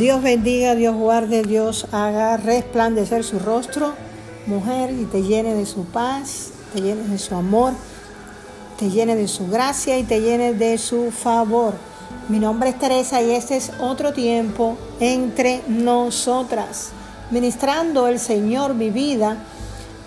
Dios bendiga, Dios guarde, Dios haga resplandecer su rostro, mujer, y te llene de su paz, te llene de su amor, te llene de su gracia y te llene de su favor. Mi nombre es Teresa y este es otro tiempo entre nosotras. Ministrando el Señor mi vida,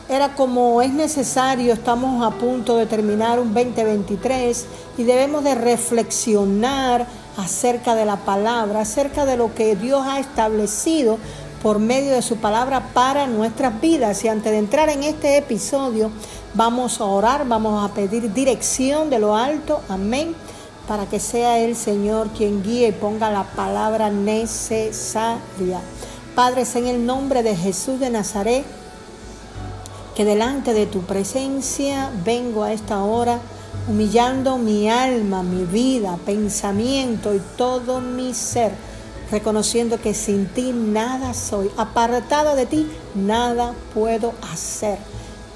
era como es necesario, estamos a punto de terminar un 2023 y debemos de reflexionar acerca de la palabra, acerca de lo que Dios ha establecido por medio de su palabra para nuestras vidas. Y antes de entrar en este episodio, vamos a orar, vamos a pedir dirección de lo alto, amén, para que sea el Señor quien guíe y ponga la palabra necesaria. Padre, en el nombre de Jesús de Nazaret, que delante de tu presencia vengo a esta hora humillando mi alma, mi vida, pensamiento y todo mi ser, reconociendo que sin ti nada soy, apartada de ti nada puedo hacer.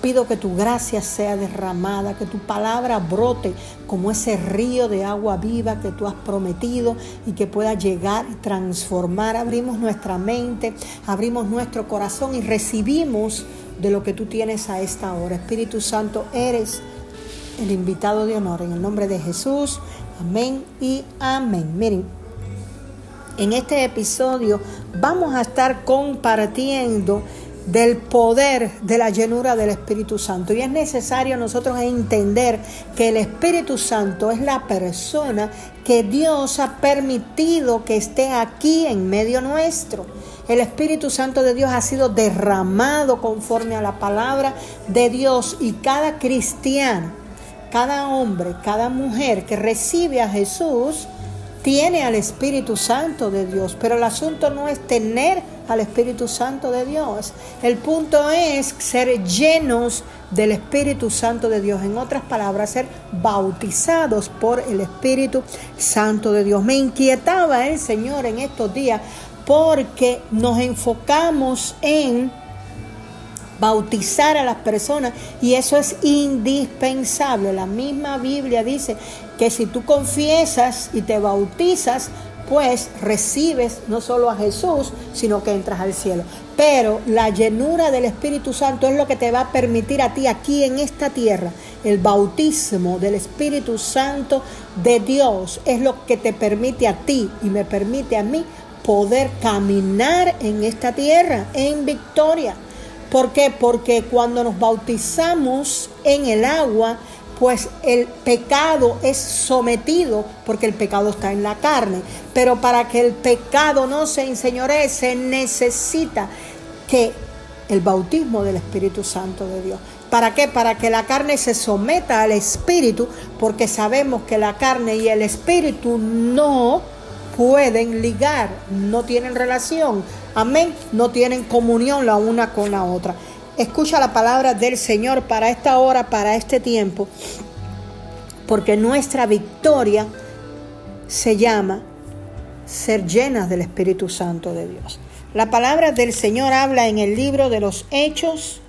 Pido que tu gracia sea derramada, que tu palabra brote como ese río de agua viva que tú has prometido y que pueda llegar y transformar. Abrimos nuestra mente, abrimos nuestro corazón y recibimos de lo que tú tienes a esta hora. Espíritu Santo, eres el invitado de honor. En el nombre de Jesús, amén y amén. Miren, en este episodio vamos a estar compartiendo del poder de la llenura del Espíritu Santo. Y es necesario nosotros entender que el Espíritu Santo es la persona que Dios ha permitido que esté aquí en medio nuestro. El Espíritu Santo de Dios ha sido derramado conforme a la palabra de Dios y cada cristiano cada hombre, cada mujer que recibe a Jesús, tiene al Espíritu Santo de Dios, pero el asunto no es tener al Espíritu Santo de Dios. El punto es ser llenos del Espíritu Santo de Dios. En otras palabras, ser bautizados por el Espíritu Santo de Dios. Me inquietaba el Señor en estos días porque nos enfocamos en bautizar a las personas y eso es indispensable. La misma Biblia dice que si tú confiesas y te bautizas, pues recibes no solo a Jesús, sino que entras al cielo. Pero la llenura del Espíritu Santo es lo que te va a permitir a ti aquí en esta tierra. El bautismo del Espíritu Santo de Dios es lo que te permite a ti y me permite a mí poder caminar en esta tierra en victoria. ¿Por qué? Porque cuando nos bautizamos en el agua, pues el pecado es sometido, porque el pecado está en la carne. Pero para que el pecado no se enseñoree, se necesita que el bautismo del Espíritu Santo de Dios. ¿Para qué? Para que la carne se someta al Espíritu, porque sabemos que la carne y el Espíritu no pueden ligar, no tienen relación, amén, no tienen comunión la una con la otra. Escucha la palabra del Señor para esta hora, para este tiempo, porque nuestra victoria se llama ser llenas del Espíritu Santo de Dios. La palabra del Señor habla en el libro de los Hechos,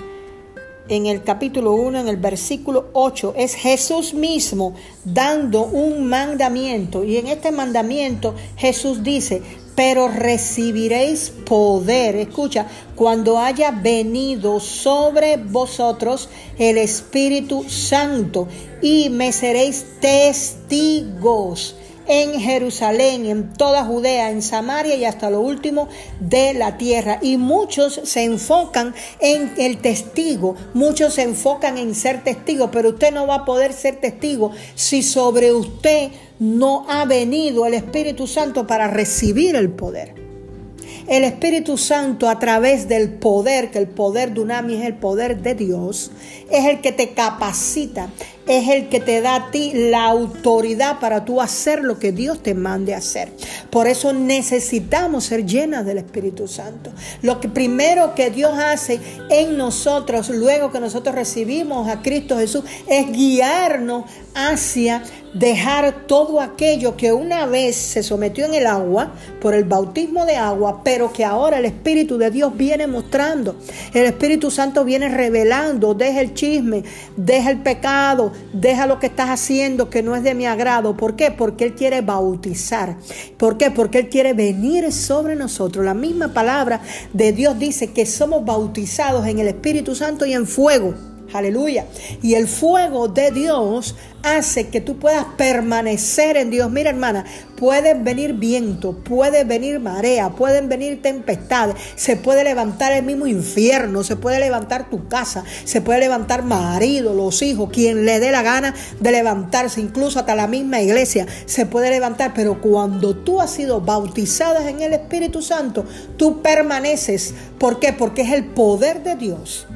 en el capítulo 1, en el versículo 8, es Jesús mismo dando un mandamiento. Y en este mandamiento Jesús dice, pero recibiréis poder, escucha, cuando haya venido sobre vosotros el Espíritu Santo y me seréis testigos en Jerusalén, en toda Judea, en Samaria y hasta lo último de la tierra. Y muchos se enfocan en el testigo, muchos se enfocan en ser testigo, pero usted no va a poder ser testigo si sobre usted no ha venido el Espíritu Santo para recibir el poder. El Espíritu Santo a través del poder, que el poder de Unami es el poder de Dios, es el que te capacita, es el que te da a ti la autoridad para tú hacer lo que Dios te mande hacer. Por eso necesitamos ser llenas del Espíritu Santo. Lo que primero que Dios hace en nosotros, luego que nosotros recibimos a Cristo Jesús, es guiarnos hacia dejar todo aquello que una vez se sometió en el agua por el bautismo de agua, pero que ahora el Espíritu de Dios viene mostrando. El Espíritu Santo viene revelando, deja el chisme, deja el pecado, deja lo que estás haciendo que no es de mi agrado. ¿Por qué? Porque Él quiere bautizar. ¿Por qué? Porque Él quiere venir sobre nosotros. La misma palabra de Dios dice que somos bautizados en el Espíritu Santo y en fuego. Aleluya. Y el fuego de Dios hace que tú puedas permanecer en Dios. Mira, hermana, pueden venir viento, puede venir marea, pueden venir tempestades, se puede levantar el mismo infierno, se puede levantar tu casa, se puede levantar marido, los hijos, quien le dé la gana de levantarse, incluso hasta la misma iglesia se puede levantar, pero cuando tú has sido bautizada en el Espíritu Santo, tú permaneces. ¿Por qué? Porque es el poder de Dios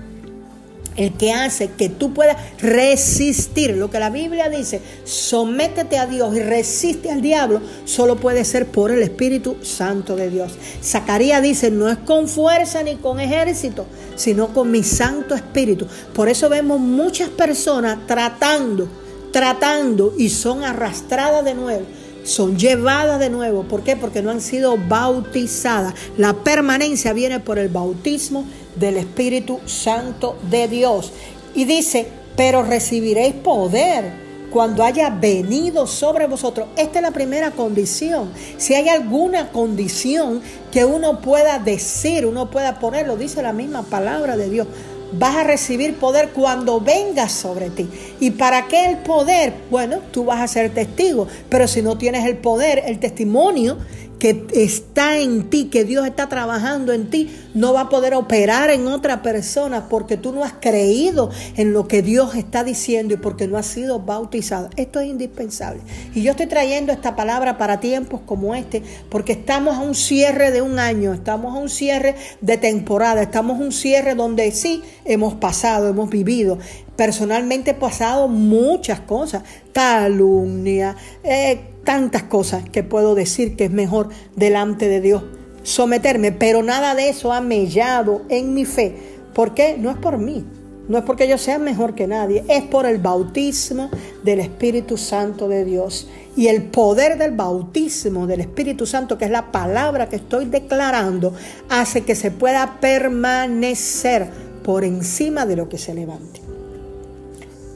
el que hace que tú puedas resistir lo que la Biblia dice, sométete a Dios y resiste al diablo, solo puede ser por el Espíritu Santo de Dios. Zacarías dice, no es con fuerza ni con ejército, sino con mi Santo Espíritu. Por eso vemos muchas personas tratando, tratando y son arrastradas de nuevo son llevadas de nuevo. ¿Por qué? Porque no han sido bautizadas. La permanencia viene por el bautismo del Espíritu Santo de Dios. Y dice, pero recibiréis poder cuando haya venido sobre vosotros. Esta es la primera condición. Si hay alguna condición que uno pueda decir, uno pueda ponerlo, dice la misma palabra de Dios. Vas a recibir poder cuando venga sobre ti. ¿Y para qué el poder? Bueno, tú vas a ser testigo, pero si no tienes el poder, el testimonio que está en ti, que Dios está trabajando en ti, no va a poder operar en otra persona porque tú no has creído en lo que Dios está diciendo y porque no has sido bautizado. Esto es indispensable. Y yo estoy trayendo esta palabra para tiempos como este porque estamos a un cierre de un año, estamos a un cierre de temporada, estamos a un cierre donde sí hemos pasado, hemos vivido. Personalmente he pasado muchas cosas, calumnia, eh, tantas cosas que puedo decir que es mejor delante de Dios someterme, pero nada de eso ha mellado en mi fe. ¿Por qué? No es por mí, no es porque yo sea mejor que nadie, es por el bautismo del Espíritu Santo de Dios. Y el poder del bautismo del Espíritu Santo, que es la palabra que estoy declarando, hace que se pueda permanecer por encima de lo que se levante.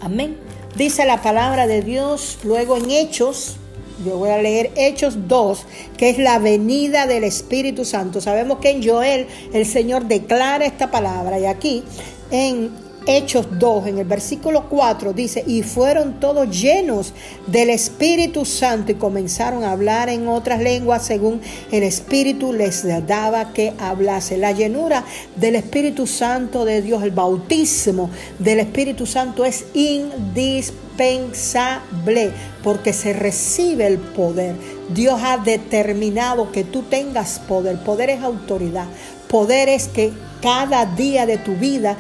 Amén. Dice la palabra de Dios luego en Hechos yo voy a leer Hechos 2, que es la venida del Espíritu Santo. Sabemos que en Joel el Señor declara esta palabra y aquí en Hechos 2, en el versículo 4, dice, y fueron todos llenos del Espíritu Santo y comenzaron a hablar en otras lenguas según el Espíritu les daba que hablase. La llenura del Espíritu Santo de Dios, el bautismo del Espíritu Santo es indispensable porque se recibe el poder. Dios ha determinado que tú tengas poder. Poder es autoridad. Poder es que cada día de tu vida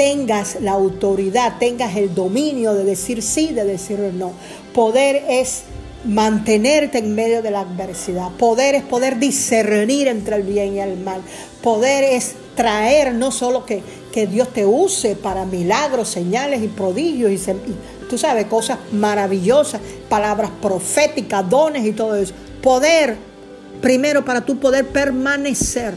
tengas la autoridad, tengas el dominio de decir sí, de decir no. Poder es mantenerte en medio de la adversidad. Poder es poder discernir entre el bien y el mal. Poder es traer no solo que, que Dios te use para milagros, señales y prodigios y, tú sabes, cosas maravillosas, palabras proféticas, dones y todo eso. Poder, primero para tú poder permanecer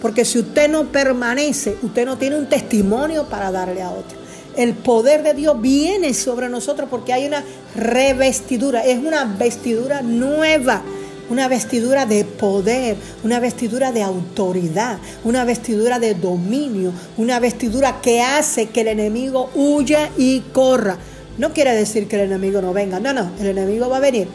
porque si usted no permanece, usted no tiene un testimonio para darle a otro. El poder de Dios viene sobre nosotros porque hay una revestidura, es una vestidura nueva, una vestidura de poder, una vestidura de autoridad, una vestidura de dominio, una vestidura que hace que el enemigo huya y corra. No quiere decir que el enemigo no venga, no, no, el enemigo va a venir.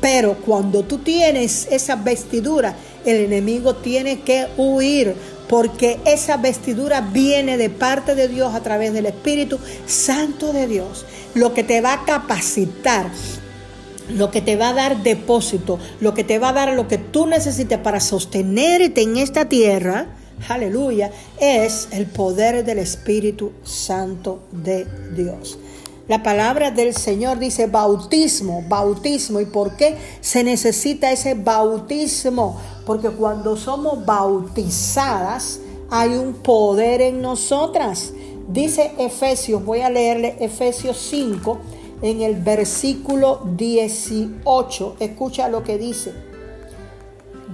Pero cuando tú tienes esa vestidura, el enemigo tiene que huir porque esa vestidura viene de parte de Dios a través del Espíritu Santo de Dios, lo que te va a capacitar, lo que te va a dar depósito, lo que te va a dar lo que tú necesites para sostenerte en esta tierra, aleluya, es el poder del Espíritu Santo de Dios. La palabra del Señor dice bautismo, bautismo. ¿Y por qué se necesita ese bautismo? Porque cuando somos bautizadas hay un poder en nosotras. Dice Efesios, voy a leerle Efesios 5 en el versículo 18. Escucha lo que dice.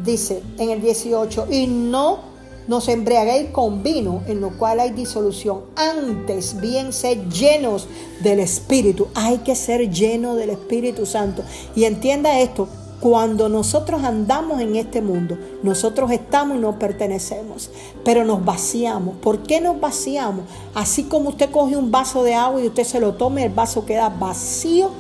Dice en el 18, y no nos embriaguéis con vino, en lo cual hay disolución. Antes bien ser llenos del Espíritu. Hay que ser lleno del Espíritu Santo. Y entienda esto, cuando nosotros andamos en este mundo, nosotros estamos y nos pertenecemos, pero nos vaciamos. ¿Por qué nos vaciamos? Así como usted coge un vaso de agua y usted se lo tome, el vaso queda vacío,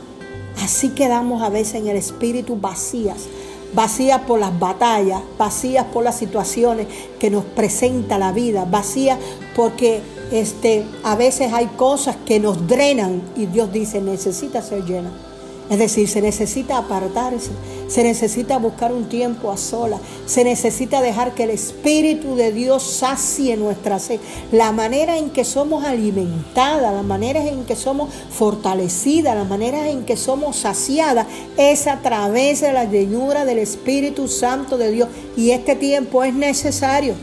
así quedamos a veces en el espíritu vacías vacías por las batallas, vacías por las situaciones que nos presenta la vida, vacías porque este, a veces hay cosas que nos drenan y Dios dice, necesita ser llena. Es decir, se necesita apartarse, se necesita buscar un tiempo a sola, se necesita dejar que el Espíritu de Dios sacie nuestra sed. La manera en que somos alimentadas, la manera en que somos fortalecidas, la manera en que somos saciadas es a través de la llenura del Espíritu Santo de Dios. Y este tiempo es necesario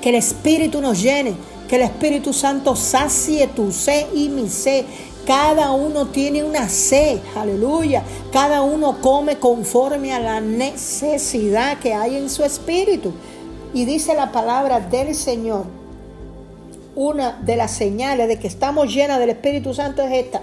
que el Espíritu nos llene, que el Espíritu Santo sacie tu sed y mi sed cada uno tiene una sed, aleluya. Cada uno come conforme a la necesidad que hay en su espíritu. Y dice la palabra del Señor, una de las señales de que estamos llenas del Espíritu Santo es esta.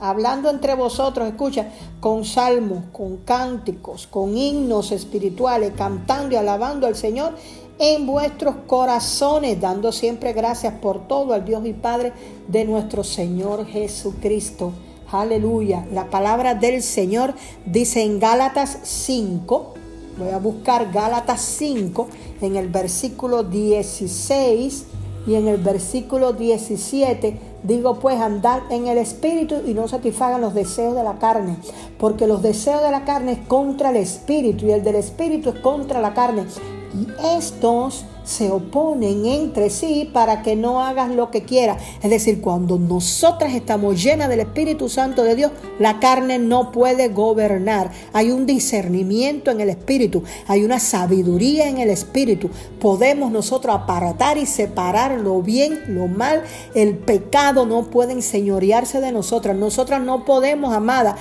Hablando entre vosotros, escucha, con salmos, con cánticos, con himnos espirituales, cantando y alabando al Señor en vuestros corazones, dando siempre gracias por todo al Dios y Padre de nuestro Señor Jesucristo. Aleluya. La palabra del Señor dice en Gálatas 5, voy a buscar Gálatas 5 en el versículo 16 y en el versículo 17 digo pues andad en el espíritu y no satisfagan los deseos de la carne, porque los deseos de la carne es contra el espíritu y el del espíritu es contra la carne y estos se oponen entre sí para que no hagas lo que quieras. Es decir, cuando nosotras estamos llenas del Espíritu Santo de Dios, la carne no puede gobernar. Hay un discernimiento en el Espíritu, hay una sabiduría en el Espíritu. Podemos nosotros apartar y separar lo bien, lo mal. El pecado no puede enseñorearse de nosotras. Nosotras no podemos, amada,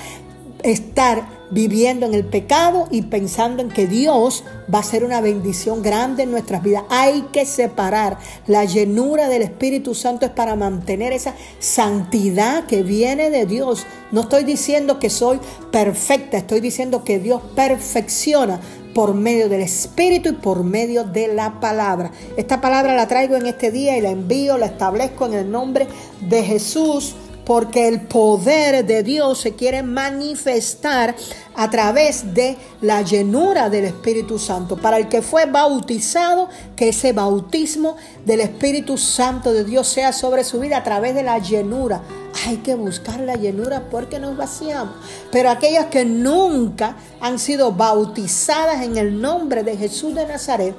estar viviendo en el pecado y pensando en que Dios va a ser una bendición grande en nuestras vidas. Hay que separar. La llenura del Espíritu Santo es para mantener esa santidad que viene de Dios. No estoy diciendo que soy perfecta, estoy diciendo que Dios perfecciona por medio del Espíritu y por medio de la palabra. Esta palabra la traigo en este día y la envío, la establezco en el nombre de Jesús porque el poder de Dios se quiere manifestar a través de la llenura del Espíritu Santo. Para el que fue bautizado, que ese bautismo del Espíritu Santo de Dios sea sobre su vida a través de la llenura. Hay que buscar la llenura porque nos vaciamos. Pero aquellas que nunca han sido bautizadas en el nombre de Jesús de Nazaret,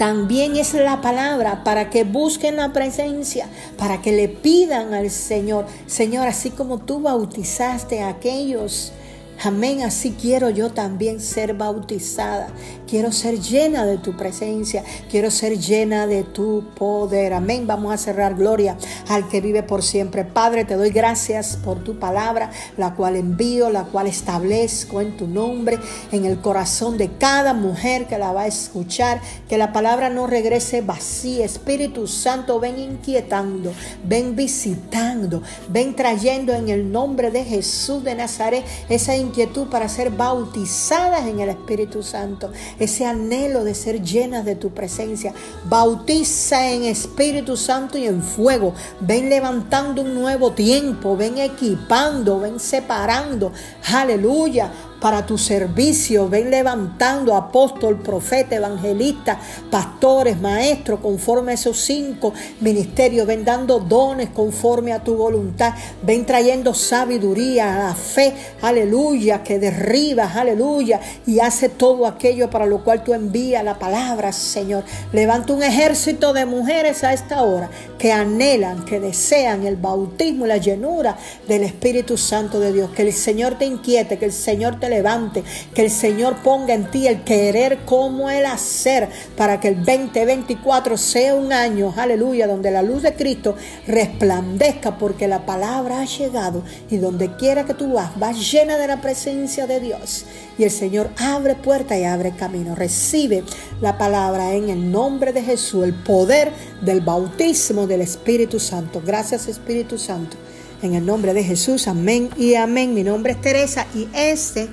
también es la palabra para que busquen la presencia, para que le pidan al Señor, Señor, así como tú bautizaste a aquellos Amén, así quiero yo también ser bautizada. Quiero ser llena de tu presencia. Quiero ser llena de tu poder. Amén. Vamos a cerrar gloria al que vive por siempre. Padre, te doy gracias por tu palabra, la cual envío, la cual establezco en tu nombre, en el corazón de cada mujer que la va a escuchar. Que la palabra no regrese vacía. Espíritu Santo, ven inquietando, ven visitando, ven trayendo en el nombre de Jesús de Nazaret esa inquietud para ser bautizadas en el Espíritu Santo, ese anhelo de ser llenas de tu presencia. Bautiza en Espíritu Santo y en fuego. Ven levantando un nuevo tiempo, ven equipando, ven separando. Aleluya para tu servicio. Ven levantando apóstol, profeta, evangelista, pastores, maestros, conforme a esos cinco ministerios. Ven dando dones conforme a tu voluntad. Ven trayendo sabiduría, la fe, aleluya, que derriba, aleluya, y hace todo aquello para lo cual tú envías la palabra, Señor. Levanta un ejército de mujeres a esta hora que anhelan, que desean el bautismo y la llenura del Espíritu Santo de Dios. Que el Señor te inquiete, que el Señor te levante, que el Señor ponga en ti el querer como el hacer, para que el 2024 sea un año, aleluya, donde la luz de Cristo resplandezca, porque la palabra ha llegado y donde quiera que tú vas, vas llena de la presencia de Dios. Y el Señor abre puerta y abre camino. Recibe la palabra en el nombre de Jesús, el poder del bautismo del Espíritu Santo. Gracias Espíritu Santo. En el nombre de Jesús, amén y amén. Mi nombre es Teresa y este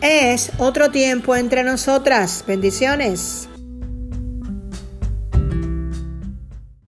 es otro tiempo entre nosotras. Bendiciones.